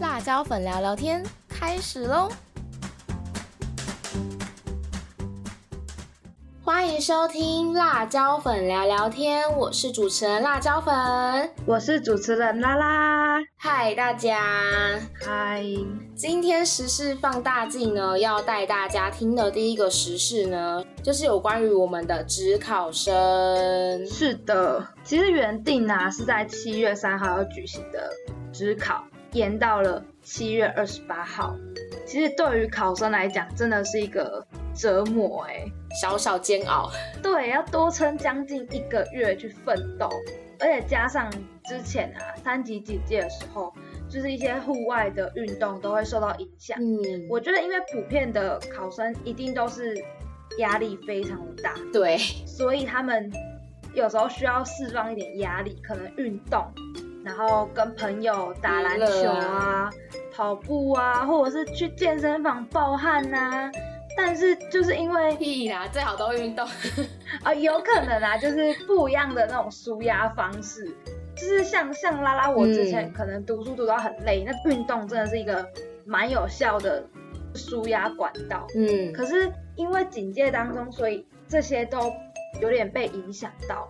辣椒粉聊聊天开始喽！欢迎收听辣椒粉聊聊天，我是主持人辣椒粉，我是主持人拉拉。嗨，大家！嗨，今天时事放大镜呢，要带大家听的第一个时事呢，就是有关于我们的职考生。是的，其实原定啊是在七月三号要举行的职考，延到了七月二十八号。其实对于考生来讲，真的是一个折磨哎。小小煎熬，对，要多撑将近一个月去奋斗，而且加上之前啊三级警戒的时候，就是一些户外的运动都会受到影响。嗯，我觉得因为普遍的考生一定都是压力非常的大，对，所以他们有时候需要释放一点压力，可能运动，然后跟朋友打篮球啊、跑步啊，或者是去健身房暴汗呐。但是就是因为屁啦，最好都运动 啊，有可能啊，就是不一样的那种舒压方式，就是像像拉拉，我之前可能读书读到很累，那运动真的是一个蛮有效的舒压管道。嗯，可是因为警戒当中，所以这些都有点被影响到。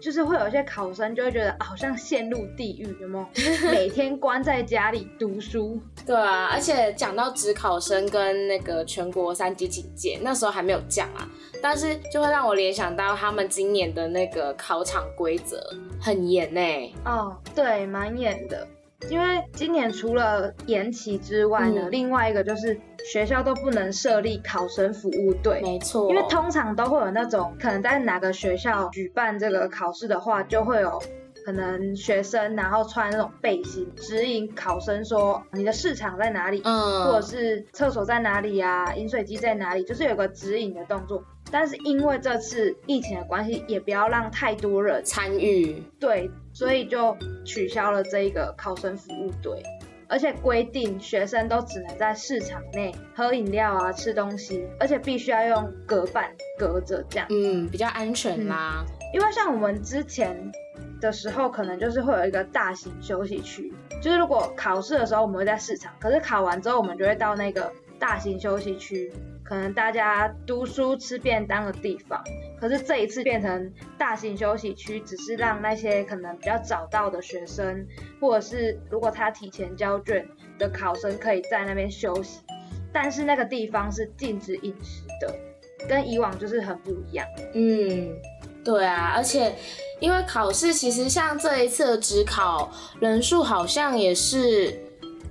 就是会有一些考生就会觉得好像陷入地狱，有没有？每天关在家里读书。对啊，而且讲到职考生跟那个全国三级警戒，那时候还没有降啊，但是就会让我联想到他们今年的那个考场规则很严呢。哦，对，蛮严的。因为今年除了延期之外呢，另外一个就是学校都不能设立考生服务队。没错，因为通常都会有那种可能在哪个学校举办这个考试的话，就会有可能学生然后穿那种背心指引考生说你的市场在哪里，嗯，或者是厕所在哪里啊，饮水机在哪里，就是有个指引的动作。但是因为这次疫情的关系，也不要让太多人参与，对，所以就取消了这一个考生服务队，而且规定学生都只能在市场内喝饮料啊、吃东西，而且必须要用隔板隔着这样，嗯，比较安全啦。因为像我们之前的时候，可能就是会有一个大型休息区，就是如果考试的时候我们会在市场，可是考完之后我们就会到那个大型休息区。可能大家读书吃便当的地方，可是这一次变成大型休息区，只是让那些可能比较早到的学生，或者是如果他提前交卷的考生，可以在那边休息。但是那个地方是禁止饮食的，跟以往就是很不一样。嗯，对啊，而且因为考试，其实像这一次的职考人数好像也是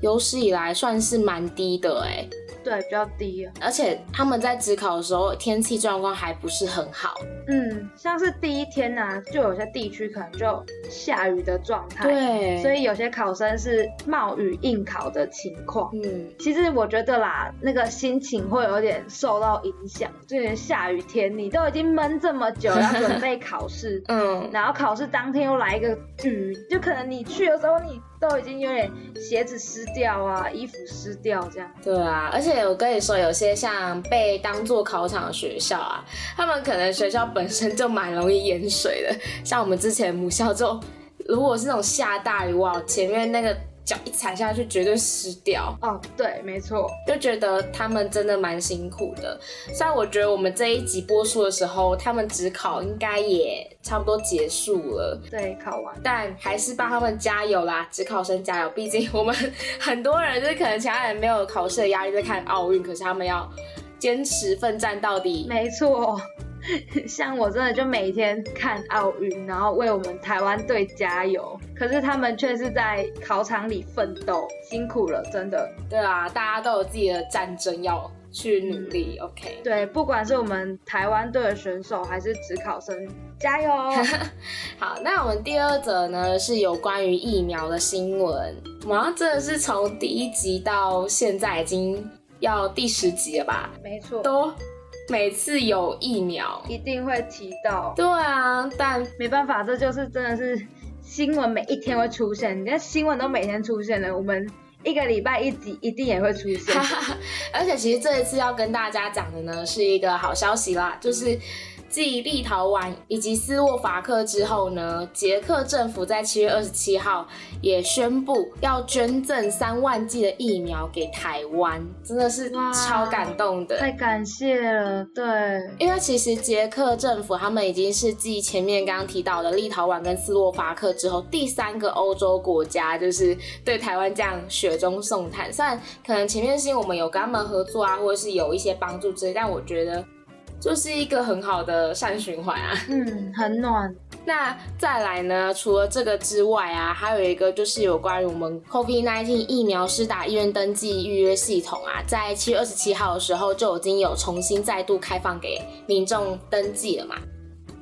有史以来算是蛮低的，哎。对，比较低，而且他们在职考的时候，天气状况还不是很好。嗯，像是第一天呢，就有些地区可能就下雨的状态。对，所以有些考生是冒雨应考的情况。嗯，其实我觉得啦，那个心情会有点受到影响。就连下雨天，你都已经闷这么久，要准备考试，嗯，然后考试当天又来一个雨，就可能你去的时候你。都已经有点鞋子湿掉啊，衣服湿掉这样。对啊，而且我跟你说，有些像被当做考场的学校啊，他们可能学校本身就蛮容易淹水的。像我们之前母校就，如果是那种下大雨哇，前面那个。脚一踩下去绝对湿掉哦，对，没错，就觉得他们真的蛮辛苦的。虽然我觉得我们这一集播出的时候，他们只考应该也差不多结束了，对，考完，但还是帮他们加油啦，只考生加油！毕竟我们很多人就是可能其他人没有考试的压力在看奥运，可是他们要坚持奋战到底，没错。像我真的就每天看奥运，然后为我们台湾队加油。可是他们却是在考场里奋斗，辛苦了，真的。对啊，大家都有自己的战争要去努力。OK。对，不管是我们台湾队的选手，还是职考生，加油！好，那我们第二则呢是有关于疫苗的新闻。我们真的是从第一集到现在已经要第十集了吧？没错。都。每次有疫苗，一定会提到。对啊，但没办法，这就是真的是新闻，每一天会出现。你看新闻都每天出现了，我们一个礼拜一集一定也会出现。而且其实这一次要跟大家讲的呢，是一个好消息啦，就是继立陶宛以及斯洛伐克之后呢，捷克政府在七月二十七号也宣布要捐赠三万剂的疫苗给台湾，真的是超感动的，太感谢了。对，因为其实捷克政府他们已经是继前面刚刚提到的立陶宛跟斯洛伐克之后第三个欧洲国家，就是对台湾这样雪中送炭。虽然可能前面是因为我们有跟他们合作啊，或者是有一些帮助之类，但我觉得。就是一个很好的善循环啊，嗯，很暖。那再来呢？除了这个之外啊，还有一个就是有关于我们 COVID-19 疫苗施打医院登记预约系统啊，在七月二十七号的时候就已经有重新再度开放给民众登记了嘛。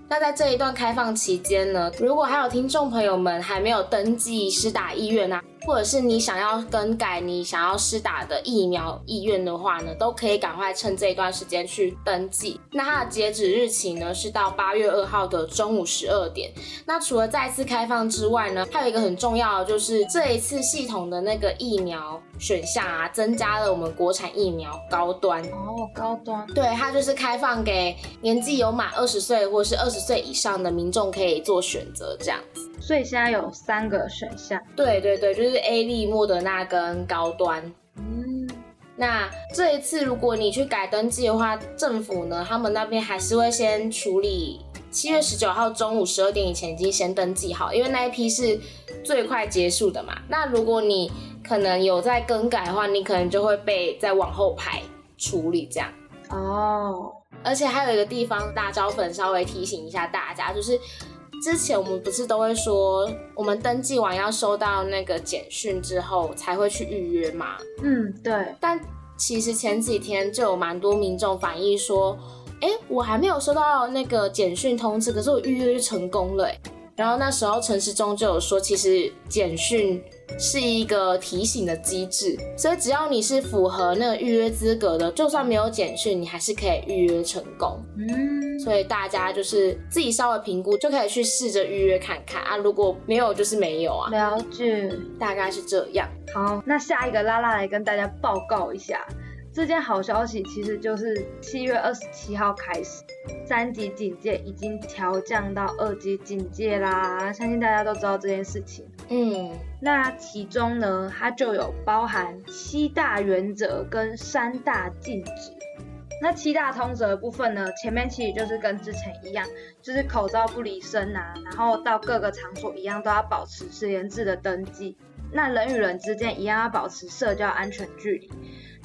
那在这一段开放期间呢，如果还有听众朋友们还没有登记施打医院啊。或者是你想要更改你想要施打的疫苗意愿的话呢，都可以赶快趁这一段时间去登记。那它的截止日期呢是到八月二号的中午十二点。那除了再次开放之外呢，还有一个很重要的就是这一次系统的那个疫苗选项啊，增加了我们国产疫苗高端哦，高端，对，它就是开放给年纪有满二十岁或是二十岁以上的民众可以做选择这样子。所以现在有三个选项，对对对，就是 A 利、莫德纳跟高端。嗯，那这一次如果你去改登记的话，政府呢，他们那边还是会先处理，七月十九号中午十二点以前已经先登记好，因为那一批是最快结束的嘛。那如果你可能有在更改的话，你可能就会被再往后排处理这样。哦，而且还有一个地方，大招粉稍微提醒一下大家，就是。之前我们不是都会说，我们登记完要收到那个简讯之后才会去预约嘛？嗯，对。但其实前几天就有蛮多民众反映说，哎，我还没有收到那个简讯通知，可是我预约就成功了。然后那时候陈时中就有说，其实简讯。是一个提醒的机制，所以只要你是符合那个预约资格的，就算没有简讯，你还是可以预约成功。嗯，所以大家就是自己稍微评估，就可以去试着预约看看啊。如果没有，就是没有啊。了解，大概是这样。好，那下一个拉拉来跟大家报告一下。这件好消息其实就是七月二十七号开始，三级警戒已经调降到二级警戒啦。相信大家都知道这件事情。嗯，那其中呢，它就有包含七大原则跟三大禁止。那七大通则的部分呢，前面其实就是跟之前一样，就是口罩不离身啊，然后到各个场所一样都要保持十连制的登记。那人与人之间一样要保持社交安全距离。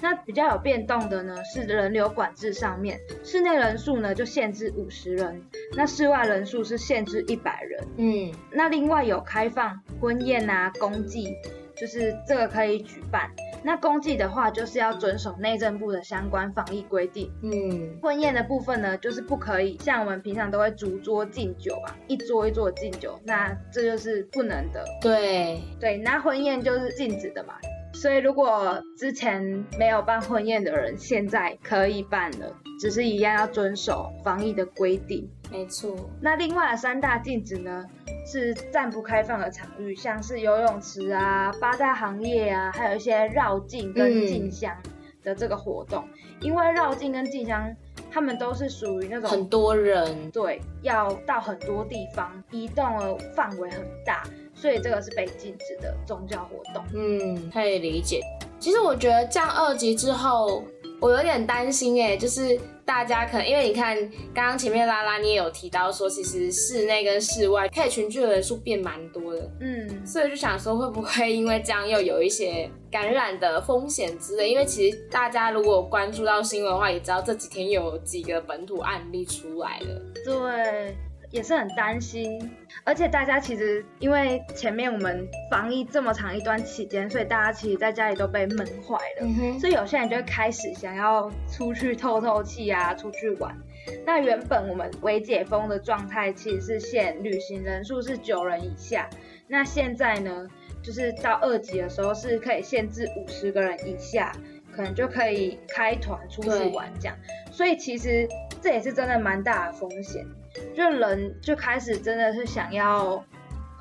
那比较有变动的呢，是人流管制上面，室内人数呢就限制五十人，那室外人数是限制一百人。嗯，那另外有开放婚宴啊、公祭，就是这个可以举办。那公祭的话，就是要遵守内政部的相关防疫规定。嗯，婚宴的部分呢，就是不可以像我们平常都会逐桌敬酒啊，一桌一桌敬酒，那这就是不能的。对对，那婚宴就是禁止的嘛。所以，如果之前没有办婚宴的人，现在可以办了，只是一样要遵守防疫的规定。没错。那另外的三大禁止呢，是暂不开放的场域，像是游泳池啊、八大行业啊，还有一些绕境跟进香的这个活动。因为绕境跟进香，他们都是属于那种很多人，对，要到很多地方，移动的范围很大。所以这个是被禁止的宗教活动。嗯，可以理解。其实我觉得降二级之后，我有点担心哎，就是大家可能因为你看刚刚前面拉拉你也有提到说，其实室内跟室外可以群聚的人数变蛮多的。嗯，所以就想说会不会因为这样又有一些感染的风险之类？因为其实大家如果关注到新闻的话，也知道这几天有几个本土案例出来了。对。也是很担心，而且大家其实因为前面我们防疫这么长一段期间，所以大家其实在家里都被闷坏了，所以有些人就会开始想要出去透透气啊，出去玩。那原本我们未解封的状态其实是限旅行人数是九人以下，那现在呢，就是到二级的时候是可以限制五十个人以下，可能就可以开团出去玩这样。所以其实这也是真的蛮大的风险。就人就开始真的是想要，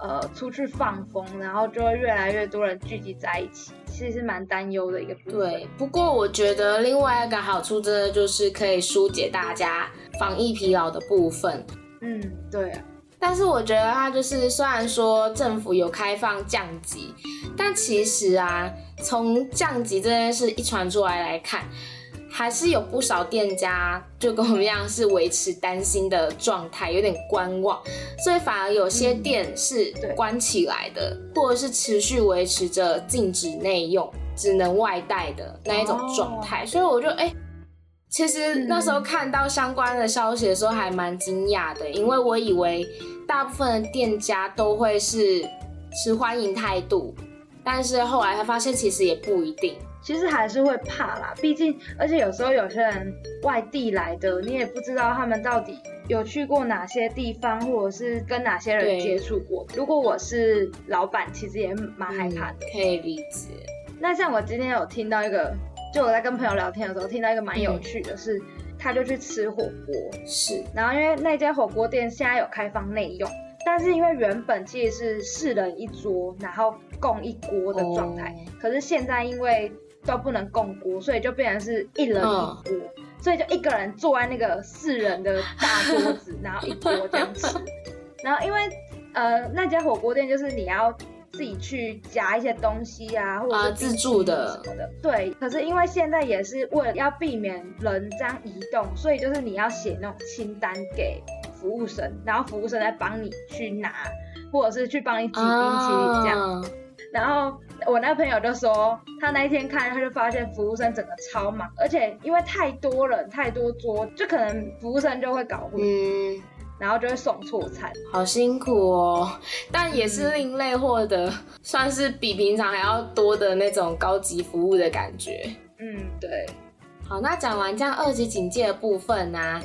呃出去放风，然后就会越来越多人聚集在一起，其实是蛮担忧的一个部分。对，不过我觉得另外一个好处，真的就是可以疏解大家防疫疲劳的部分。嗯，对啊。但是我觉得它就是虽然说政府有开放降级，但其实啊，从降级这件事一传出来来看。还是有不少店家就跟我们一样是维持担心的状态，有点观望，所以反而有些店是关起来的，或者是持续维持着禁止内用、只能外带的那一种状态。所以我就哎，其实那时候看到相关的消息的时候还蛮惊讶的，因为我以为大部分的店家都会是持欢迎态度，但是后来他发现其实也不一定。其实还是会怕啦，毕竟，而且有时候有些人外地来的，你也不知道他们到底有去过哪些地方，或者是跟哪些人接触过。如果我是老板，其实也蛮害怕的。可以理解。那像我今天有听到一个，就我在跟朋友聊天的时候，听到一个蛮有趣的是，他就去吃火锅，是。然后因为那家火锅店现在有开放内用，但是因为原本其实是四人一桌，然后共一锅的状态，可是现在因为都不能共锅，所以就变成是一人一锅，所以就一个人坐在那个四人的大桌子，然后一锅这样吃。然后因为呃那家火锅店就是你要自己去夹一些东西啊，或者是自助的什么的。对，可是因为现在也是为了要避免人这样移动，所以就是你要写那种清单给服务生，然后服务生来帮你去拿，或者是去帮你挤冰淇淋这样。然后我那个朋友就说，他那一天看，他就发现服务生整个超忙，而且因为太多人、太多桌，就可能服务生就会搞混，然后就会送错餐，好辛苦哦。但也是另类获得，算是比平常还要多的那种高级服务的感觉。嗯，对。好，那讲完这样二级警戒的部分呢？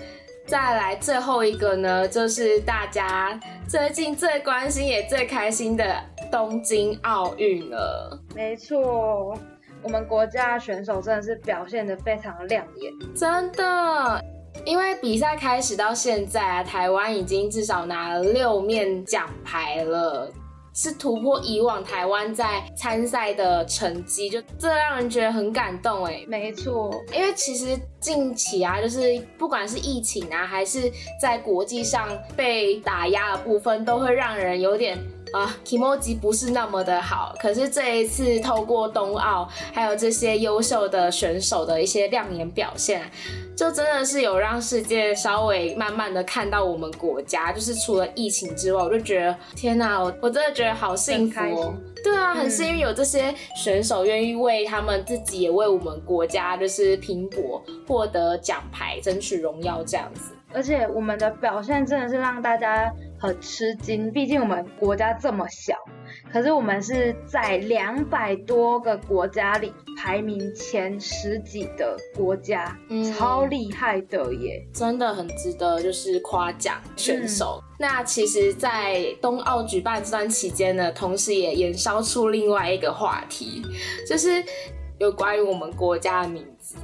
再来最后一个呢，就是大家最近最关心也最开心的东京奥运了。没错，我们国家选手真的是表现的非常亮眼，真的。因为比赛开始到现在啊，台湾已经至少拿了六面奖牌了。是突破以往台湾在参赛的成绩，就这让人觉得很感动哎。没错，因为其实近期啊，就是不管是疫情啊，还是在国际上被打压的部分，都会让人有点啊，emoji 不是那么的好。可是这一次透过冬奥，还有这些优秀的选手的一些亮眼表现。就真的是有让世界稍微慢慢的看到我们国家，就是除了疫情之外，我就觉得天哪，我我真的觉得好幸福哦。对啊，很幸运有这些选手愿意为他们自己，也为我们国家就是拼搏，获得奖牌，争取荣耀这样子。而且我们的表现真的是让大家很吃惊，毕竟我们国家这么小。可是我们是在两百多个国家里排名前十几的国家，超厉害的耶！真的很值得就是夸奖选手。那其实，在冬奥举办这段期间呢，同时也延烧出另外一个话题，就是有关于我们国家的名字。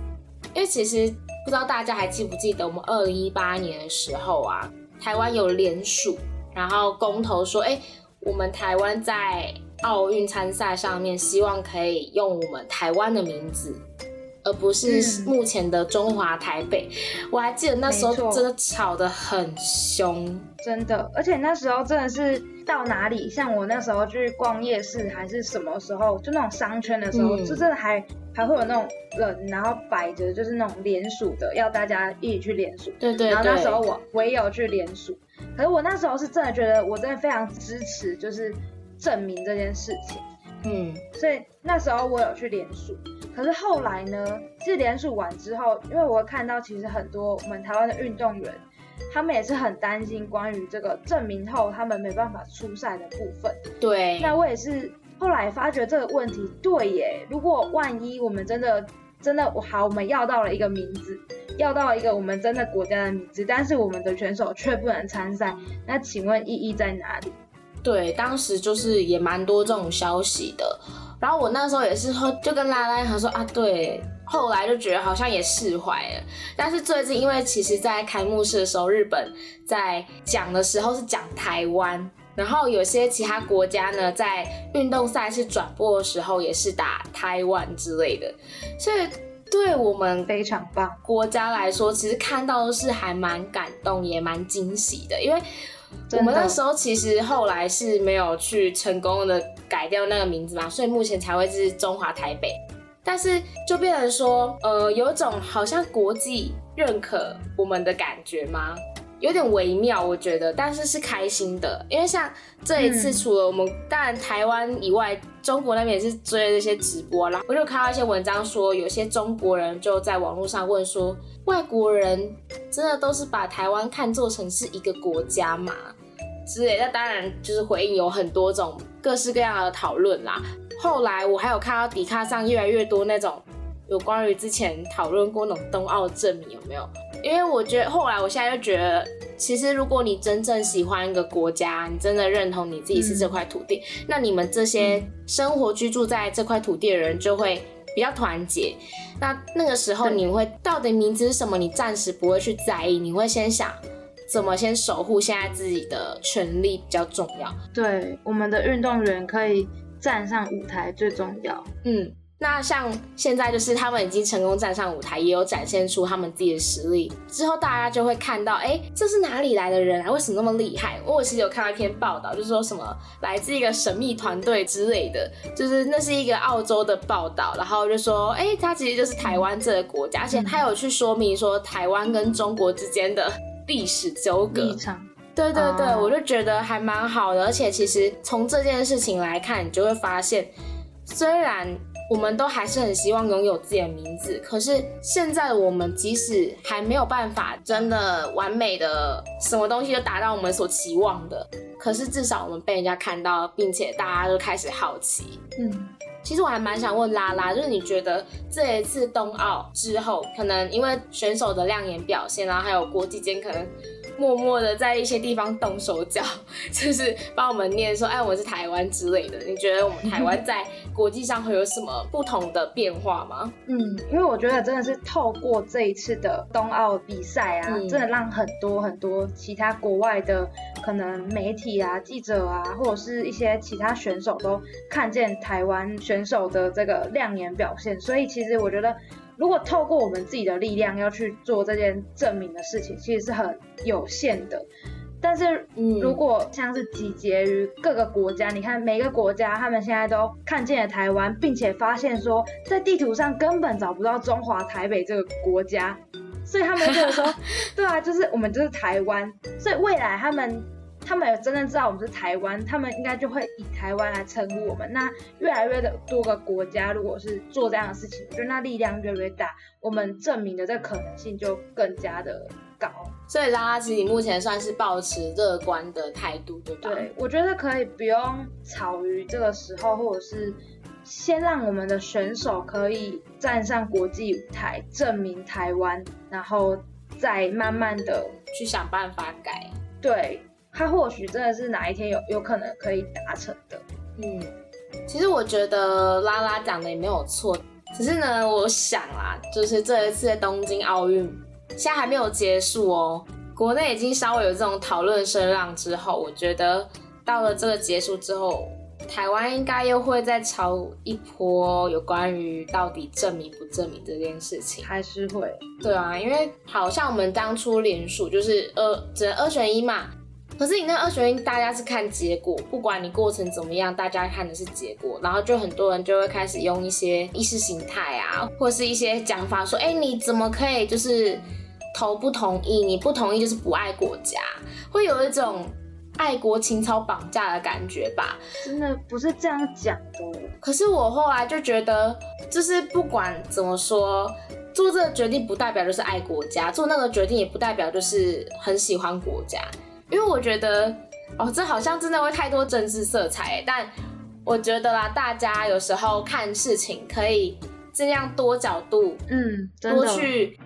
因为其实不知道大家还记不记得，我们二零一八年的时候啊，台湾有联署，然后公投说，哎。我们台湾在奥运参赛上面，希望可以用我们台湾的名字，而不是目前的中华台北。我还记得那时候真的吵得很凶，真的，而且那时候真的是到哪里，像我那时候去逛夜市还是什么时候，就那种商圈的时候，就真的还还会有那种人，然后摆着就是那种联署的，要大家一起去联署。对对。然后那时候我我也有去联署。可是我那时候是真的觉得，我真的非常支持，就是证明这件事情。嗯，所以那时候我有去联署。可是后来呢，其实联署完之后，因为我看到其实很多我们台湾的运动员，他们也是很担心关于这个证明后他们没办法出赛的部分。对。那我也是后来发觉这个问题，对耶，如果万一我们真的真的好，我们要到了一个名字。要到一个我们真的国家的名字，但是我们的选手却不能参赛，那请问意义在哪里？对，当时就是也蛮多这种消息的，然后我那时候也是说，就跟拉拉他说啊，对，后来就觉得好像也释怀了。但是最近，因为其实在开幕式的时候，日本在讲的时候是讲台湾，然后有些其他国家呢，在运动赛事转播的时候也是打台湾之类的，所以对我们非常棒国家来说，其实看到的是还蛮感动，也蛮惊喜的。因为我们那时候其实后来是没有去成功的改掉那个名字嘛，所以目前才会是中华台北。但是就变成说，呃，有一种好像国际认可我们的感觉吗？有点微妙，我觉得，但是是开心的，因为像这一次，除了我们当然台湾以外，中国那边也是追这些直播啦。我就看到一些文章说，有些中国人就在网络上问说，外国人真的都是把台湾看作成是一个国家吗？之类。那当然就是回应有很多种各式各样的讨论啦。后来我还有看到迪卡上越来越多那种有关于之前讨论过那种冬奥证明有没有？因为我觉得后来我现在就觉得，其实如果你真正喜欢一个国家，你真的认同你自己是这块土地，那你们这些生活居住在这块土地的人就会比较团结。那那个时候你会到底名字是什么？你暂时不会去在意，你会先想怎么先守护现在自己的权利比较重要。对，我们的运动员可以站上舞台最重要。嗯。那像现在就是他们已经成功站上舞台，也有展现出他们自己的实力。之后大家就会看到，哎，这是哪里来的人啊？为什么那么厉害？我其实有看到一篇报道，就是说什么来自一个神秘团队之类的，就是那是一个澳洲的报道，然后就说，哎，他其实就是台湾这个国家，而且他有去说明说台湾跟中国之间的历史纠葛。立场。对对对，我就觉得还蛮好的。而且其实从这件事情来看，你就会发现，虽然。我们都还是很希望拥有自己的名字，可是现在的我们即使还没有办法真的完美的什么东西都达到我们所期望的，可是至少我们被人家看到，并且大家都开始好奇。嗯，其实我还蛮想问拉拉，就是你觉得这一次冬奥之后，可能因为选手的亮眼表现，然后还有国际间可能。默默的在一些地方动手脚，就是帮我们念说，哎，我是台湾之类的。你觉得我们台湾在国际上会有什么不同的变化吗？嗯，因为我觉得真的是透过这一次的冬奥比赛啊，真的让很多很多其他国外的可能媒体啊、记者啊，或者是一些其他选手都看见台湾选手的这个亮眼表现。所以其实我觉得。如果透过我们自己的力量要去做这件证明的事情，其实是很有限的。但是，如果像是集结于各个国家，你看每个国家，他们现在都看见了台湾，并且发现说，在地图上根本找不到中华台北这个国家，所以他们就说，对啊，就是我们就是台湾。所以未来他们。他们有真正知道我们是台湾，他们应该就会以台湾来称呼我们。那越来越的多个国家，如果是做这样的事情，我觉得那力量越来越大，我们证明的这可能性就更加的高。所以拉拉其实目前算是保持乐观的态度，对吧？对，我觉得可以不用吵于这个时候，或者是先让我们的选手可以站上国际舞台，证明台湾，然后再慢慢的去想办法改。对。他或许真的是哪一天有有可能可以达成的。嗯，其实我觉得拉拉讲的也没有错，只是呢，我想啊，就是这一次的东京奥运现在还没有结束哦，国内已经稍微有这种讨论声浪之后，我觉得到了这个结束之后，台湾应该又会再炒一波有关于到底证明不证明这件事情，还是会。对啊，因为好像我们当初联署就是二只能二选一嘛。可是你那二选一，大家是看结果，不管你过程怎么样，大家看的是结果，然后就很多人就会开始用一些意识形态啊，或是一些讲法说，哎，你怎么可以就是投不同意？你不同意就是不爱国家，会有一种爱国情操绑架的感觉吧？真的不是这样讲的。可是我后来就觉得，就是不管怎么说，做这个决定不代表就是爱国家，做那个决定也不代表就是很喜欢国家。因为我觉得，哦，这好像真的会太多政治色彩，但我觉得啦，大家有时候看事情可以尽量多角度，嗯，多去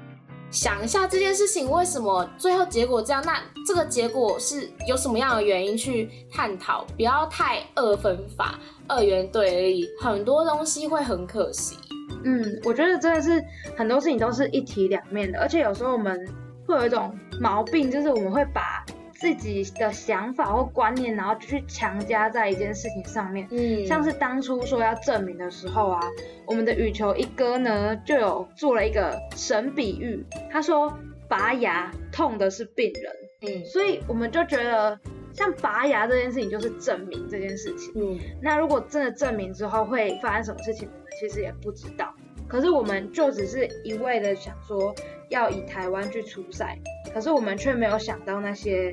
想一下这件事情为什么最后结果这样，那这个结果是有什么样的原因去探讨，不要太二分法、二元对立，很多东西会很可惜。嗯，我觉得真的是很多事情都是一体两面的，而且有时候我们会有一种毛病，就是我们会把自己的想法或观念，然后就去强加在一件事情上面。嗯，像是当初说要证明的时候啊，我们的羽球一哥呢就有做了一个神比喻，他说拔牙痛的是病人。嗯，所以我们就觉得像拔牙这件事情就是证明这件事情。嗯，那如果真的证明之后会发生什么事情，我们其实也不知道。可是我们就只是一味的想说要以台湾去出赛，可是我们却没有想到那些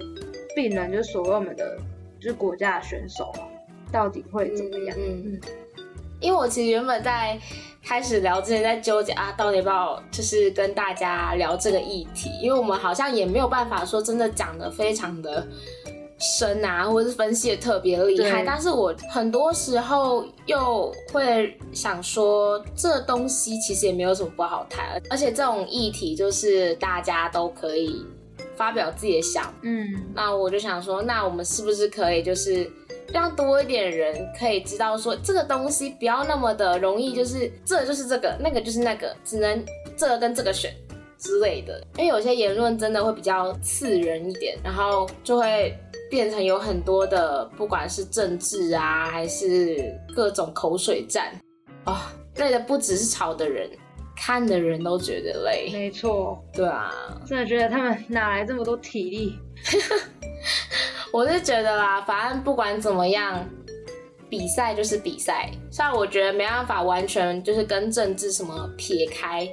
病人，就是所谓我们的就是国家的选手啊，到底会怎么样？嗯嗯。因为我其实原本在开始聊之前在纠结啊，到底要不要就是跟大家聊这个议题，因为我们好像也没有办法说真的讲得非常的。深啊，或者是分析的特别厉害，但是我很多时候又会想说，这东西其实也没有什么不好谈，而且这种议题就是大家都可以发表自己的想，嗯，那我就想说，那我们是不是可以就是让多一点人可以知道说，这个东西不要那么的容易，就是这就是这个，那个就是那个，只能这个跟这个选之类的，因为有些言论真的会比较刺人一点，然后就会。变成有很多的，不管是政治啊，还是各种口水战，哦，累的不只是吵的人，看的人都觉得累。没错，对啊，真的觉得他们哪来这么多体力？我是觉得啦，反正不管怎么样，比赛就是比赛，虽然我觉得没办法完全就是跟政治什么撇开。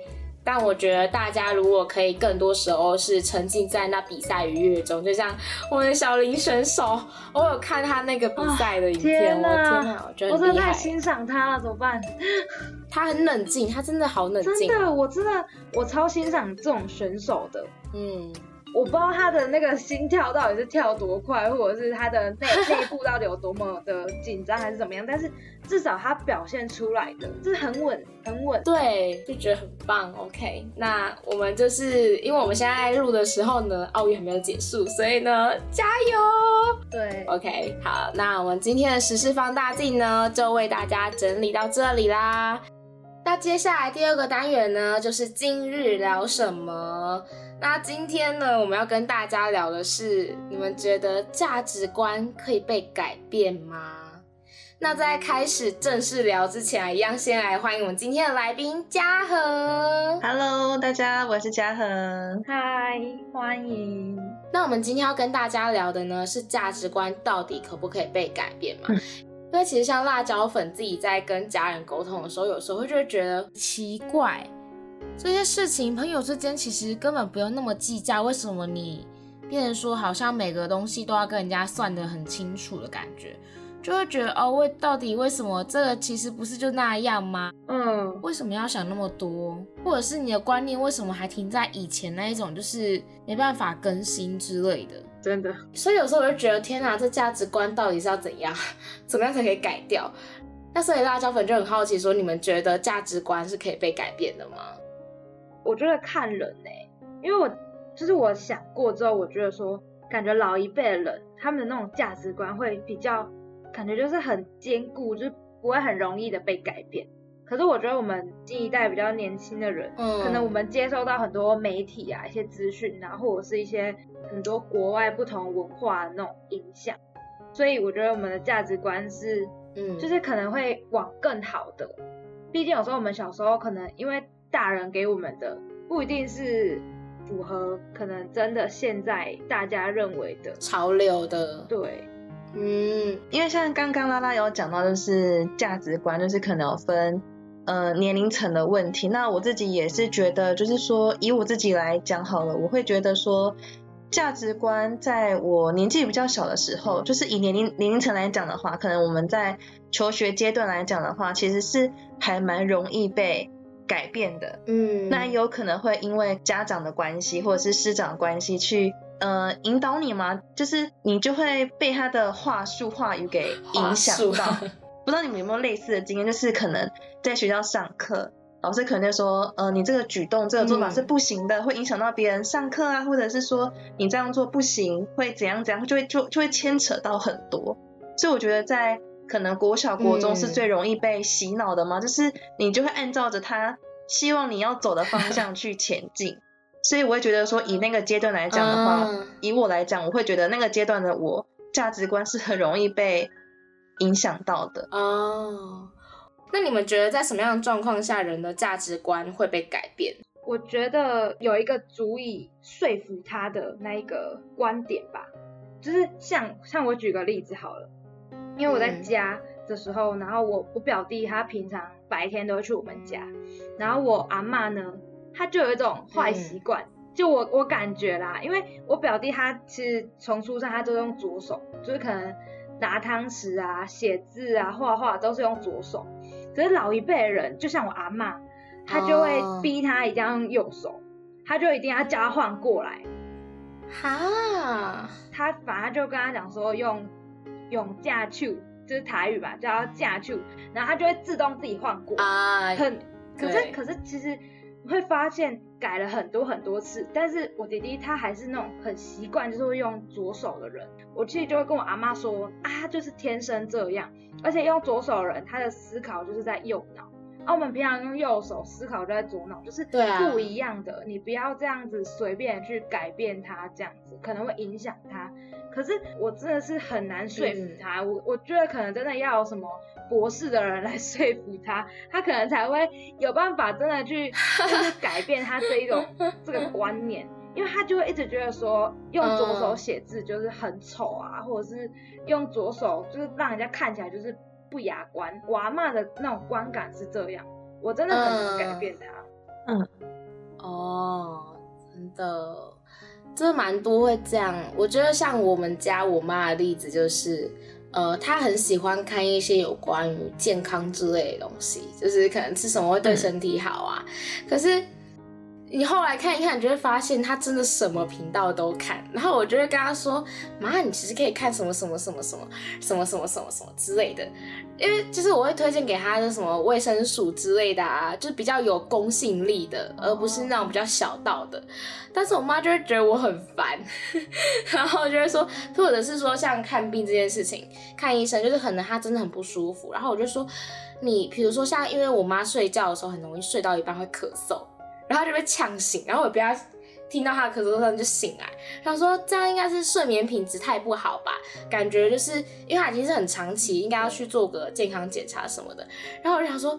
但我觉得大家如果可以更多时候是沉浸在那比赛愉悦中，就像我们小林选手，我有看他那个比赛的影片，我天哪，我觉得我真的太欣赏他了，怎么办？他很冷静，他真的好冷静，真的，我真的我超欣赏这种选手的，嗯。我不知道他的那个心跳到底是跳多快，或者是他的内内部到底有多么的紧张，还是怎么样？但是至少他表现出来的，就是很稳，很稳。对，就觉得很棒。OK，那我们就是因为我们现在录的时候呢，奥运还没有结束，所以呢，加油。对，OK，好，那我们今天的时事放大镜呢，就为大家整理到这里啦。那接下来第二个单元呢，就是今日聊什么。那今天呢，我们要跟大家聊的是，你们觉得价值观可以被改变吗？那在开始正式聊之前，一样先来欢迎我们今天的来宾嘉禾。Hello，大家，我是嘉禾。嗨，欢迎。那我们今天要跟大家聊的呢，是价值观到底可不可以被改变嘛？因为其实像辣椒粉自己在跟家人沟通的时候，有时候会就会觉得奇怪。这些事情，朋友之间其实根本不用那么计较。为什么你变成说好像每个东西都要跟人家算得很清楚的感觉，就会觉得哦，为到底为什么这个其实不是就那样吗？嗯，为什么要想那么多？或者是你的观念为什么还停在以前那一种，就是没办法更新之类的？真的。所以有时候我就觉得，天哪，这价值观到底是要怎样？怎么样才可以改掉？那所以辣椒粉就很好奇，说你们觉得价值观是可以被改变的吗？我觉得看人呢，因为我就是我想过之后，我觉得说，感觉老一辈的人他们的那种价值观会比较，感觉就是很坚固，就是不会很容易的被改变。可是我觉得我们新一代比较年轻的人，嗯，可能我们接收到很多媒体啊一些资讯啊，或者是一些很多国外不同文化的那种影响，所以我觉得我们的价值观是，嗯，就是可能会往更好的。毕竟有时候我们小时候可能因为。大人给我们的不一定是符合可能真的现在大家认为的潮流的，对，嗯，因为像刚刚拉拉有讲到，就是价值观，就是可能有分呃年龄层的问题。那我自己也是觉得，就是说以我自己来讲好了，我会觉得说价值观在我年纪比较小的时候，就是以年龄年龄层来讲的话，可能我们在求学阶段来讲的话，其实是还蛮容易被。改变的，嗯，那有可能会因为家长的关系或者是师长关系去，呃，引导你吗？就是你就会被他的话术话语给影响到。不知道你们有没有类似的经验，就是可能在学校上课，老师可能就说，呃，你这个举动、这个做法是不行的，会影响到别人上课啊，或者是说你这样做不行，会怎样怎样，就会就就会牵扯到很多。所以我觉得在。可能国小、国中是最容易被洗脑的吗？就是你就会按照着他希望你要走的方向去前进。所以我会觉得说，以那个阶段来讲的话，嗯。以我来讲，我会觉得那个阶段的我价值观是很容易被影响到的。哦，那你们觉得在什么样的状况下，人的价值观会被改变？我觉得有一个足以说服他的那一个观点吧，就是像像我举个例子好了，因为我在嗯。家的时候，然后我我表弟他平常白天都会去我们家，然后我阿妈呢，她就有一种坏习惯，就我我感觉啦，因为我表弟他其实从出生他都用左手，就是可能拿汤匙啊、写字啊、画画都是用左手，可是老一辈人，就像我阿妈。他就会哦逼他一定要用右手，他就一定要叫他换过来。哈，他反正就跟他讲说用用架去，就是台语吧，叫他架去，然后他就会自动自己换过。啊，很，可是可是其实会发现改了很多很多次，但是我弟弟他还是那种很习惯就是会用左手的人。我其实就会跟我阿妈说啊，就是天生这样，而且用左手的人他的思考就是在右脑。啊，我们平常用右手思考就在左脑，就是不一样的。你不要这样子随便去改变他，这样子可能会影响他。可是我真的是很难说服嗯他，我我觉得可能真的要有什么博士的人来说服他，他可能才会有办法真的去就是改变他这一种 这个观念，因为他就会一直觉得说用左手嗯写字就是很丑啊，或者是用左手就是让人家看起来就是不雅观。我阿嬷的那种观感是这样，我真的很难改变他。嗯哦，真的，真的蛮多会这样。我觉得像我们家我妈的例子就是，呃，她很喜欢看一些有关于健康之类的东西，就是可能吃什么会对身体好啊。可是你后来看一看，你就会发现他真的什么频道都看。然后我就会跟他说：“妈，你其实可以看什么什么什么什么什么什么什么什么之类的。”因为就是我会推荐给他的什么卫生署之类的啊，就比较有公信力的，而不是那种比较小道的。但是我妈就会觉得我很烦，然后就会说，或者是说像看病这件事情，看医生就是可能她真的很不舒服，然后我就说，你比如说像因为我妈睡觉的时候很容易睡到一半会咳嗽，然后就被呛醒，然后我不要听到他的咳嗽声就醒来，想说这样应该是睡眠品质太不好吧，感觉就是因为他已经是很长期，应该要去做个健康检查什么的，然后我就想说。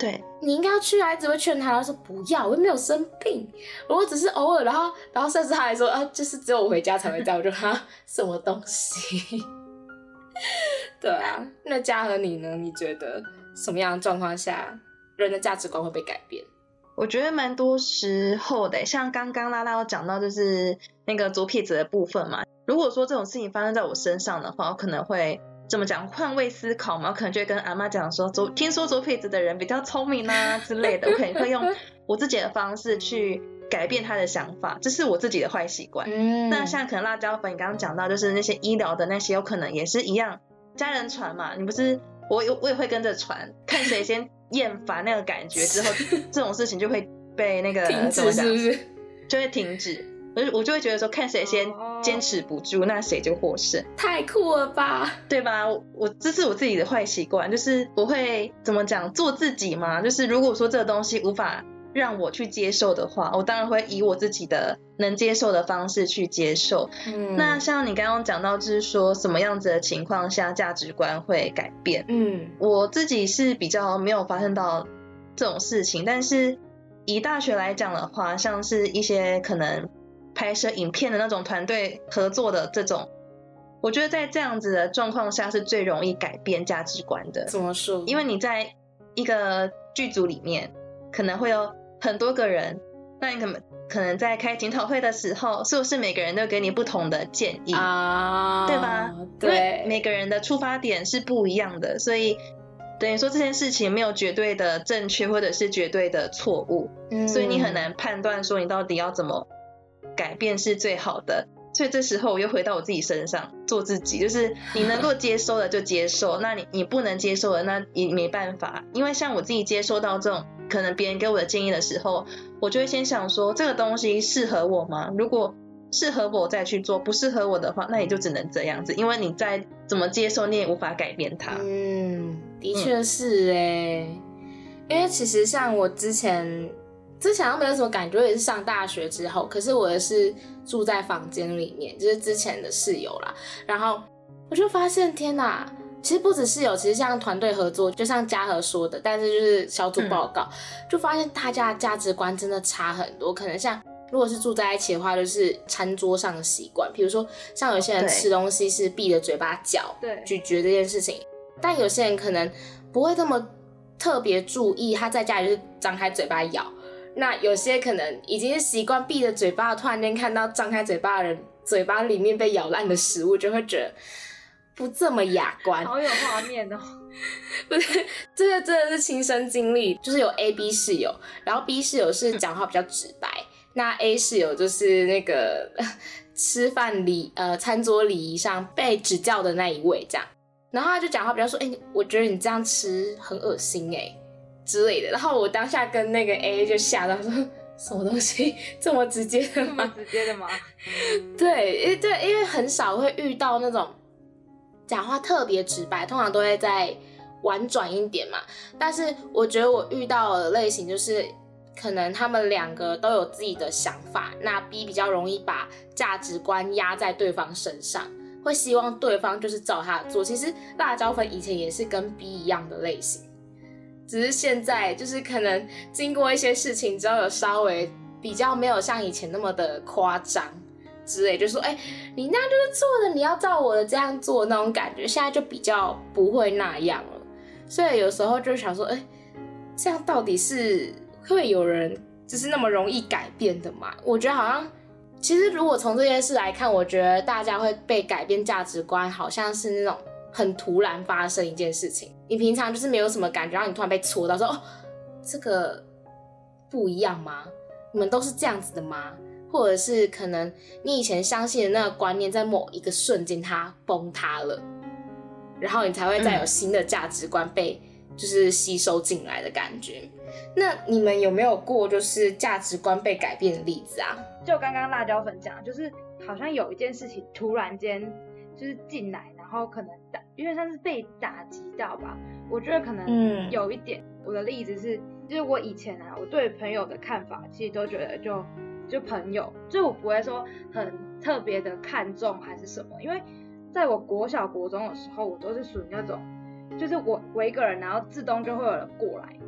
对，你应该要去啊，一直会劝他，他说不要，我又没有生病，我只是偶尔，然后，然后甚至他还说，啊，就是只有我回家才会这样，我就哈，什么东西？对啊，那嘉禾你呢？你觉得什么样的状况下人的价值观会被改变？我觉得蛮多时候的，像刚刚拉拉有讲到，就是那个左撇子的部分嘛。如果说这种事情发生在我身上的话，我可能会怎么讲换位思考嘛，我可能就会跟阿妈讲说，左听说左撇子的人比较聪明啊之类的，我可能会用我自己的方式去改变他的想法，这是我自己的坏习惯。嗯那像可能辣椒粉，你刚刚讲到，就是那些医疗的那些，有可能也是一样，家人传嘛，你不是我有我也会跟着传，看谁先厌烦那个感觉之后，这种事情就会被那个停止是不是？就会停止。我就我就会觉得说，看谁先哦坚持不住，那谁就获胜，太酷了吧！对吧？我我这是我自己的坏习惯，就是我会怎么讲做自己嘛。就是如果说这个东西无法让我去接受的话，我当然会以我自己的能接受的方式去接受。嗯，那像你刚刚讲到，就是说什么样子的情况下价值观会改变？嗯我自己是比较没有发生到这种事情，但是以大学来讲的话，像是一些可能拍摄影片的那种团队合作的这种，我觉得在这样子的状况下是最容易改变价值观的，怎么说？因为你在一个剧组里面可能会有很多个人，那你可能可能在开检讨会的时候，是不是每个人都给你不同的建议？啊，对吧？对，每个人的出发点是不一样的，所以等于说这件事情没有绝对的正确或者是绝对的错误，嗯所以你很难判断说你到底要怎么改变是最好的。所以这时候我又回到我自己身上，做自己，就是你能够接受的就接受，那你你不能接受的那也没办法，因为像我自己接收到这种可能别人给我的建议的时候，我就会先想说这个东西适合我吗？如果适合我再去做，不适合我的话，那也就只能这样子，因为你再怎么接受，你也无法改变它。嗯，的确是哎、因为其实像我之前之前都没有什么感觉，也是上大学之后。可是我的是住在房间里面，就是之前的室友啦。然后我就发现，天哪！其实不止室友，其实像团队合作，就像嘉禾说的，但是就是小组报告，就发现大家的价值观真的差很多。可能像如果是住在一起的话，就是餐桌上的习惯，比如说像有些人吃东西是闭着嘴巴嚼，对，咀嚼这件事情，但有些人可能不会这么特别注意，他在家里就是张开嘴巴咬。那有些可能已经是习惯闭着嘴巴，突然间看到张开嘴巴的人嘴巴里面被咬烂的食物，就会觉得。不这么雅观，好有画面哦！不是，这个真的是亲身经历，就是有 A、B 室友，然后 B 室友是讲话比较直白，那 A 室友就是那个吃饭礼呃餐桌礼仪上被指教的那一位，这样，然后他就讲话比较说，哎，我觉得你这样吃很恶心哎之类的，然后我当下跟那个 A 就吓到说，什么东西这么直接的吗？直接的吗？对，因为对，因为很少会遇到那种。讲话特别直白，通常都会再婉转一点嘛。但是我觉得我遇到的类型就是，可能他们两个都有自己的想法。那 B 比较容易把价值观压在对方身上，会希望对方就是照他做。其实辣椒粉以前也是跟 B 一样的类型，只是现在就是可能经过一些事情之后，有稍微比较没有像以前那么的夸张。之类就说，哎，你那就是错的，你要照我的这样做那种感觉，现在就比较不会那样了。所以有时候就想说，哎，这样到底是会有人就是那么容易改变的吗？我觉得好像，其实如果从这件事来看，我觉得大家会被改变价值观，好像是那种很突然发生一件事情，你平常就是没有什么感觉，然后你突然被戳到，说，哦，这个不一样吗？你们都是这样子的吗？或者是可能你以前相信的那个观念，在某一个瞬间它崩塌了，然后你才会再有新的价值观被就是吸收进来的感觉。那你们有没有过就是价值观被改变的例子啊？就刚刚辣椒粉讲，就是好像有一件事情突然间就是进来，然后可能打，因为像是被打击到吧。我觉得可能有一点，我的例子是，就是我以前啊，我对朋友的看法其实都觉得就。就朋友，就我不会说很特别的看重还是什么，因为在我国小国中的时候，我都是属于那种，就是我我一个人，然后自动就会有人过来，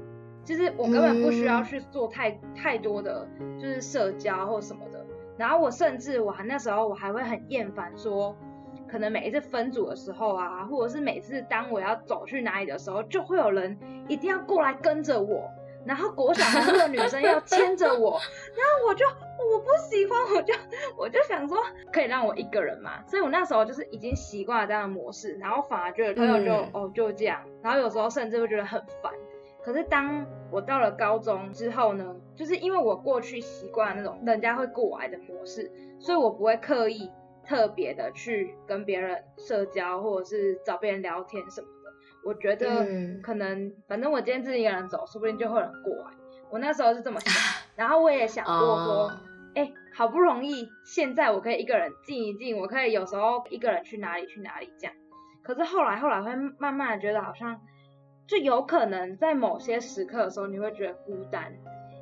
其实我根本不需要去做太太多的就是社交或什么的，然后我甚至我还那时候我还会很厌烦说，可能每一次分组的时候啊，或者是每次当我要走去哪里的时候，就会有人一定要过来跟着我。然后国小那个女生要牵着我，然后我就我不喜欢，我就我就想说可以让我一个人嘛，所以我那时候就是已经习惯了这样的模式，然后反而觉得朋友就哦就这样，然后有时候甚至会觉得很烦。可是当我到了高中之后呢，就是因为我过去习惯那种人家会过来的模式，所以我不会刻意特别的去跟别人社交或者是找别人聊天什么的。我觉得可能，反正我今天自己一个人走，说不定就会有人过来。我那时候是这么想，然后我也想过说，哎，好不容易现在我可以一个人静一静，我可以有时候一个人去哪里去哪里这样。可是后来后来会慢慢的觉得好像，就有可能在某些时刻的时候你会觉得孤单。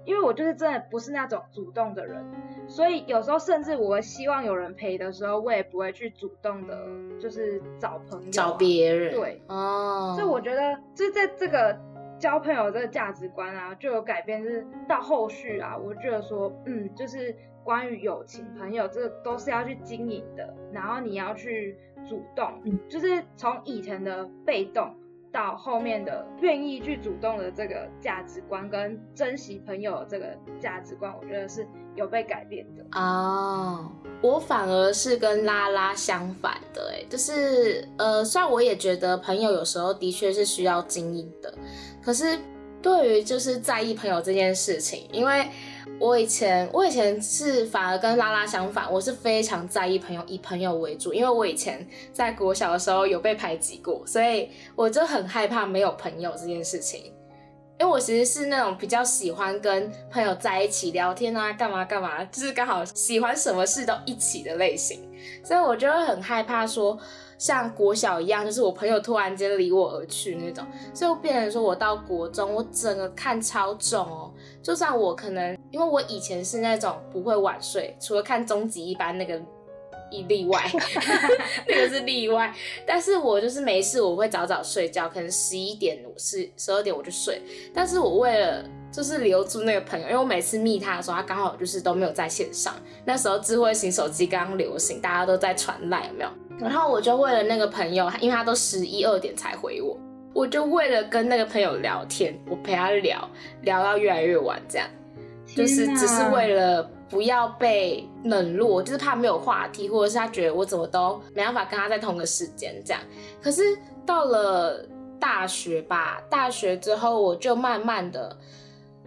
因为我就是真的不是那种主动的人，所以有时候甚至我希望有人陪的时候，我也不会去主动的，就是找朋友找别人。对，哦，所以我觉得就是在这个交朋友这个价值观啊，就有改变。就是到后续啊，我觉得说，嗯，就是关于友情、朋友，这个都是要去经营的，然后你要去主动，就是从以前的被动。到后面的愿意去主动的这个价值观跟珍惜朋友的这个价值观，我觉得是有被改变的哦。我反而是跟拉拉相反的，哎，就是呃，虽然我也觉得朋友有时候的确是需要经营的，可是对于就是在意朋友这件事情，因为。我以前，我以前是反而跟拉拉相反，我是非常在意朋友，以朋友为主。因为我以前在国小的时候有被排挤过，所以我就很害怕没有朋友这件事情。因为我其实是那种比较喜欢跟朋友在一起聊天啊，干嘛干嘛，就是刚好喜欢什么事都一起的类型，所以我就会很害怕说，像国小一样，就是我朋友突然间离我而去那种，所以变成说我到国中，我整个看超重哦。就算我可能，因为我以前是那种不会晚睡，除了看终极一班那个一例外，那个是例外。但是我就是没事，我会早早睡觉，可能十一点、十十二点我就睡。但是我为了就是留住那个朋友，因为我每次密他的时候，他刚好就是都没有在线上。那时候智慧型手机刚刚流行，大家都在传赖，有没有？然后我就为了那个朋友，因为他都十一二点才回我，我就为了跟那个朋友聊天，我陪他聊聊到越来越晚，这样就是只是为了不要被冷落，就是怕没有话题，或者是他觉得我怎么都没办法跟他在同个时间这样。可是到了大学吧，大学之后我就慢慢的，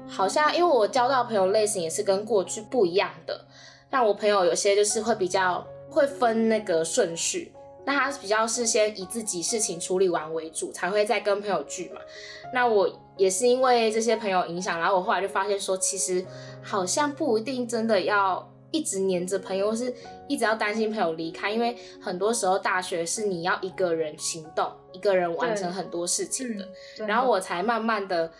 好像因为我交到朋友类型也是跟过去不一样的，让我朋友有些就是会比较。会分那个顺序，那他比较是先以自己事情处理完为主，才会再跟朋友聚嘛。那我也是因为这些朋友影响，然后我后来就发现说，其实好像不一定真的要一直黏着朋友，或是一直要担心朋友离开，因为很多时候大学是你要一个人行动，一个人完成很多事情的。然后我才慢慢的。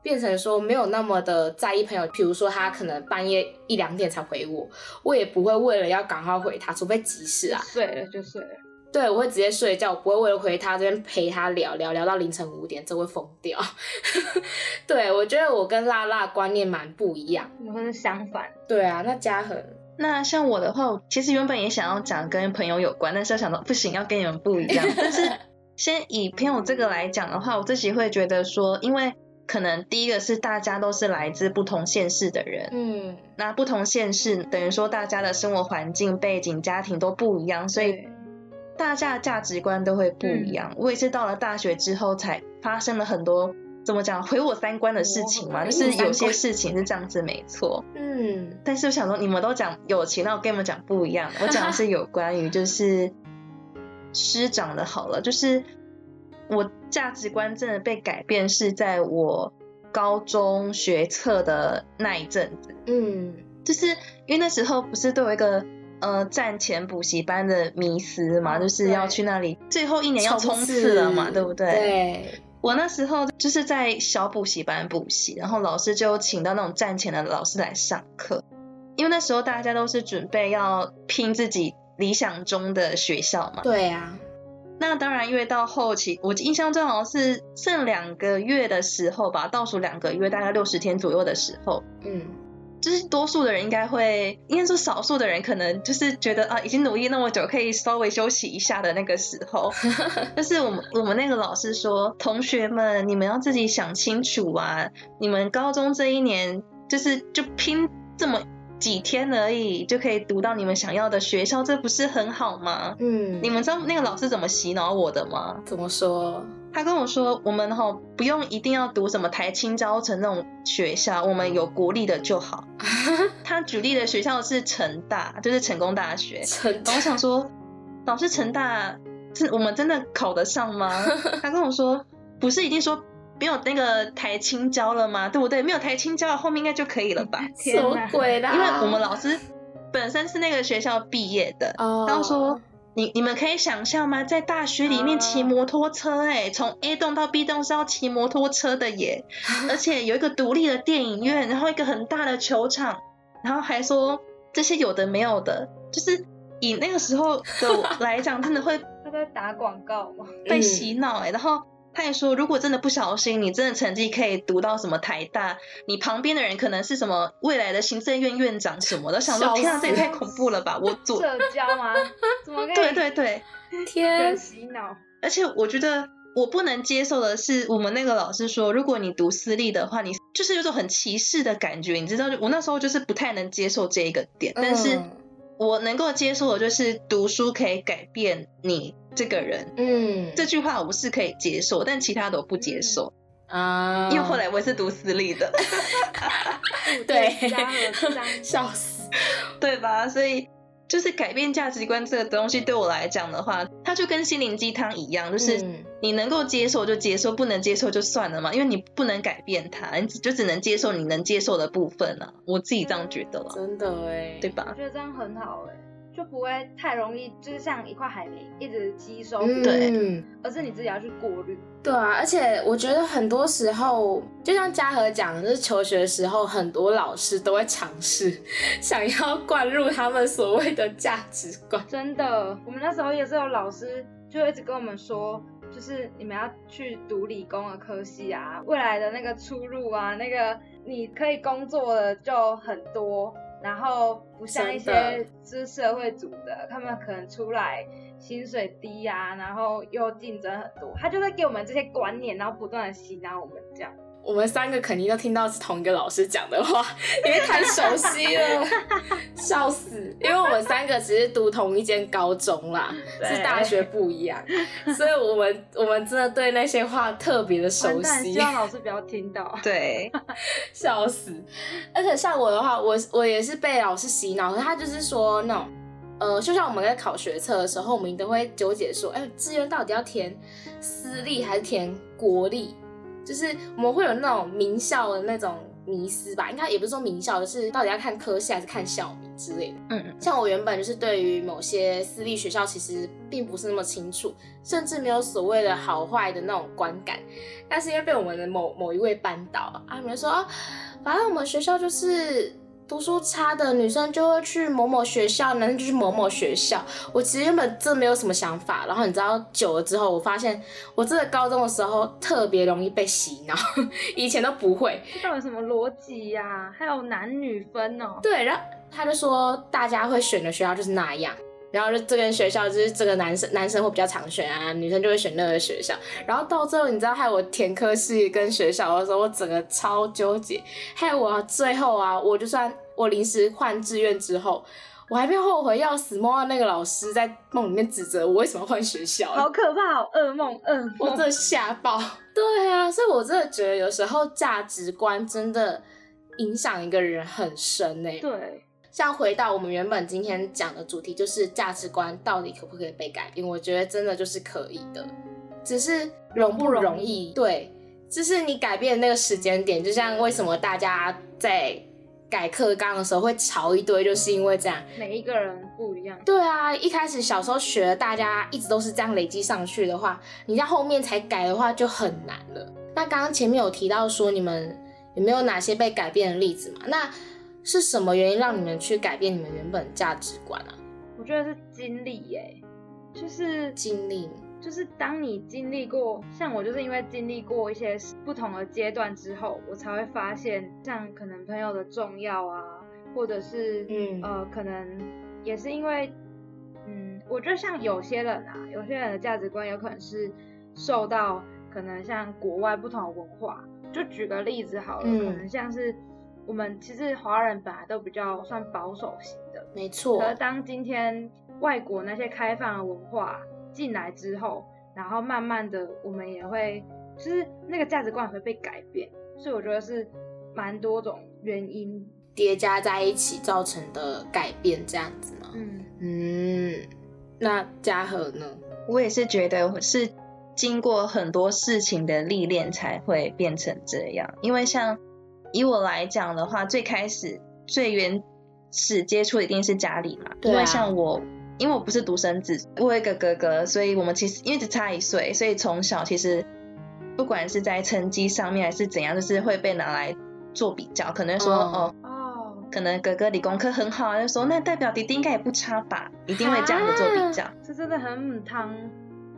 变成说没有那么的在意朋友，比如说他可能半夜一两点才回我，我也不会为了要赶快回他，除非急事啊，睡了就睡了。对，我会直接睡觉，我不会为了回他这边陪他聊聊聊到凌晨五点，这会疯掉。对，我觉得我跟辣辣观念蛮不一样，我们是相反。对啊，那嘉恒，那像我的话，其实原本也想要讲跟朋友有关，但是想到不行，要跟你们不一样。但是 先以朋友这个来讲的话，我自己会觉得说，因为。可能第一个是大家都是来自不同县市的人，嗯，那不同县市等于说大家的生活环境、背景、家庭都不一样，所以大家的价值观都会不一样。我也是到了大学之后才发生了很多怎么讲毁我三观的事情嘛，就是有些事情是这样子没错，嗯，但是我想说你们都讲友情，那我跟你们讲不一样，我讲的是有 关于就是师长的好了，就是。我价值观真的被改变是在我高中学测的那一阵子，嗯，就是因为那时候不是都有一个呃战前补习班的迷思嘛，就是要去那里最后一年要冲刺了嘛，对不对？对。我那时候就是在小补习班补习，然后老师就请到那种战前的老师来上课，因为那时候大家都是准备要拼自己理想中的学校嘛。对呀。那当然，因为到后期，我印象中好像是剩两个月的时候吧，倒数两个月，大概六十天左右的时候，嗯，就是多数的人应该会，应该说少数的人可能就是觉得啊，已经努力那么久，可以稍微休息一下的那个时候。但是我们我们那个老师说，同学们，你们要自己想清楚啊，你们高中这一年就是就拼这么。几天而已就可以读到你们想要的学校，这不是很好吗？嗯，你们知道那个老师怎么洗脑我的吗？怎么说？他跟我说，我们哈不用一定要读什么台青教城那种学校，我们有国立的就好。他举例的学校是成大，就是成功大学。成，我想说，老师成大是我们真的考得上吗？他跟我说，不是已经说。没有那个台青教了吗？对不对？没有台青教，后面应该就可以了吧？什么鬼啦？因为我们老师本身是那个学校毕业的。哦。然后说，你你们可以想象吗？在大学里面骑摩托车，哎，从 A 栋到 B 栋是要骑摩托车的耶。而且有一个独立的电影院，然后一个很大的球场，然后还说这些有的没有的，就是以那个时候的来讲，真的会他在打广告吗？被洗脑哎，然后。他也说，如果真的不小心，你真的成绩可以读到什么台大，你旁边的人可能是什么未来的行政院院长什么的，想说天啊，这也太恐怖了吧！我做社交吗？怎么？对对对，天洗脑。而且我觉得我不能接受的是，我们那个老师说，如果你读私立的话，你就是有种很歧视的感觉，你知道？我那时候就是不太能接受这一个点，但是我能够接受的就是读书可以改变你。这个人，嗯，这句话我是可以接受，但其他的我不接受啊。因为后来我也是读私立的，对，笑死，对吧？所以就是改变价值观这个东西，对我来讲的话，它就跟心灵鸡汤一样，就是你能够接受就接受，不能接受就算了嘛，因为你不能改变它，你就只能接受你能接受的部分啊。我自己这样觉得了，真的哎，对吧？我觉得这样很好哎。就不会太容易，就是像一块海绵一直吸收，对，嗯而是你自己要去过滤。对啊，而且我觉得很多时候，就像嘉禾讲的，就是求学的时候，很多老师都会尝试想要灌入他们所谓的价值观。真的，我们那时候也是有老师就一直跟我们说，就是你们要去读理工的科系啊，未来的那个出路啊，那个你可以工作的就很多。然后不像一些是社会组的，他们可能出来薪水低呀，然后又竞争很多，他就在给我们这些观念，然后不断的洗脑我们这样。我们三个肯定都听到是同一个老师讲的话，因为太熟悉了，笑死！因为我们三个只是读同一间高中啦，是大学不一样，所以我们我们真的对那些话特别的熟悉。希望老师不要听到。对，笑死！而且像我的话，我我也是被老师洗脑，他就是说那种，呃，就像我们在考学测的时候，我们都会纠结说，哎，志愿到底要填私立还是填国立？就是我们会有那种名校的那种迷思吧，应该也不是说名校，就是到底要看科系还是看校名之类的。嗯嗯。像我原本就是对于某些私立学校其实并不是那么清楚，甚至没有所谓的好坏的那种观感。但是因为被我们的某某一位班导啊，你们说啊，反正我们学校就是。读书差的女生就会去某某学校，男生就去某某学校。我其实原本真没有什么想法，然后你知道久了之后，我发现我真的高中的时候特别容易被洗脑，以前都不会。到底什么逻辑呀？还有男女分哦？对，然后他就说大家会选的学校就是那样。然后就这边学校就是这个男生男生会比较常选啊，女生就会选那个学校。然后到最后，你知道害我填科系跟学校的时候，我整个超纠结。害我最后啊，我就算我临时换志愿之后，我还被后悔要死，梦到那个老师在梦里面指责我为什么换学校，好可怕，噩梦，噩梦，我真的吓爆。对啊，所以我真的觉得有时候价值观真的影响一个人很深诶。对。像回到我们原本今天讲的主题，就是价值观到底可不可以被改变？我觉得真的就是可以的，只是容不容易。对，就是你改变那个时间点，就像为什么大家在改课纲的时候会吵一堆，就是因为这样。每一个人不一样。对啊，一开始小时候学，大家一直都是这样累积上去的话，你在后面才改的话就很难了。那刚刚前面有提到说，你们有没有哪些被改变的例子嘛？那是什么原因让你们去改变你们原本价值观啊？我觉得是经历耶，就是经历，就是当你经历过，像我就是因为经历过一些不同的阶段之后，我才会发现，像可能朋友的重要啊，或者是嗯呃，可能也是因为，嗯，我觉得像有些人啊，有些人的价值观有可能是受到可能像国外不同的文化，就举个例子好了，可能像是。我们其实华人本来都比较算保守型的，没错。而当今天外国那些开放的文化进来之后，然后慢慢的我们也会，就是那个价值观会被改变。所以我觉得是蛮多种原因叠加在一起造成的改变，这样子吗？嗯嗯。那嘉禾呢？我也是觉得是经过很多事情的历练才会变成这样，因为像。以我来讲的话，最开始最原始接触一定是家里嘛，因为像我，因为我不是独生子，我有一个哥哥，所以我们其实因为只差一岁，所以从小其实不管是在成绩上面还是怎样，就是会被拿来做比较，可能说哦。哦，可能哥哥理工科很好，就说那代表弟弟应该也不差吧，一定会这样子做比较，这真的很母汤。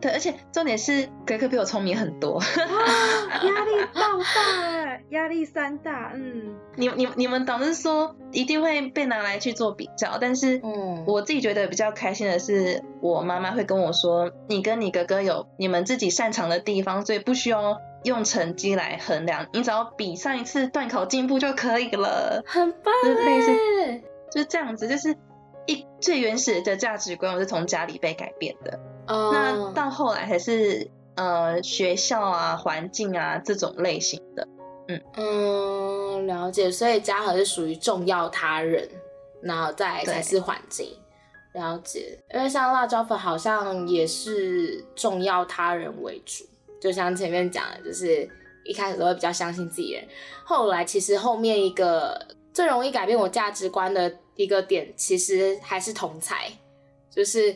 对，而且重点是格格比我聪明很多，压力爆大，压力山大，嗯，你你你们导师说一定会被拿来去做比较，但是，嗯，我自己觉得比较开心的是，我妈妈会跟我说，你跟你哥哥有你们自己擅长的地方，所以不需要用成绩来衡量，你只要比上一次段考进步就可以了，很棒，就类似，就是这样子，就是一最原始的价值观，我是从家里被改变的。那到后来还是呃学校啊环境啊这种类型的，嗯。嗯了解，所以嘉禾是属于重要他人，然后再才是环境了解，因为像辣椒粉好像也是重要他人为主，就像前面讲的，就是一开始都会比较相信自己人，后来其实后面一个最容易改变我价值观的一个点，其实还是同才。就是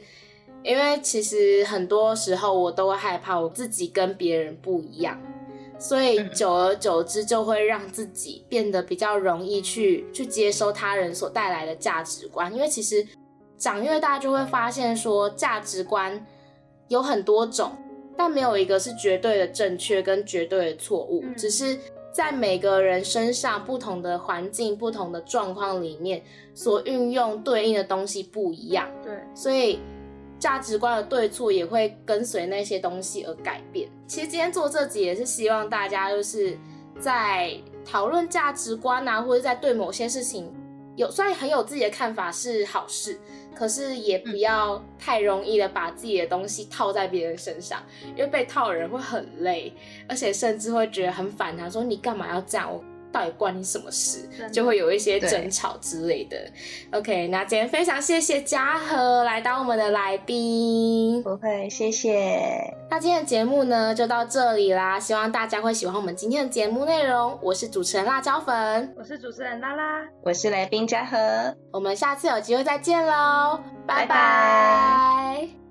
因为其实很多时候我都会害怕我自己跟别人不一样，所以久而久之就会让自己变得比较容易去去接收他人所带来的价值观。因为其实长越大就会发现说价值观有很多种，但没有一个是绝对的正确跟绝对的错误，只是。在每个人身上，不同的环境、不同的状况里面，所运用对应的东西不一样。对，所以价值观的对错也会跟随那些东西而改变。其实今天做这集也是希望大家就是在讨论价值观啊，或者在对某些事情有虽然很有自己的看法是好事。可是也不要太容易的把自己的东西套在别人身上，因为被套的人会很累，而且甚至会觉得很反弹，说你干嘛要这样？我到底关你什么事？就会有一些争吵之类的。OK，那今天非常谢谢嘉禾来当我们的来宾。不会，谢谢。那今天的节目呢就到这里啦，希望大家会喜欢我们今天的节目内容。我是主持人辣椒粉，我是主持人拉拉，我是来宾嘉禾，我们下次有机会再见喽，拜拜。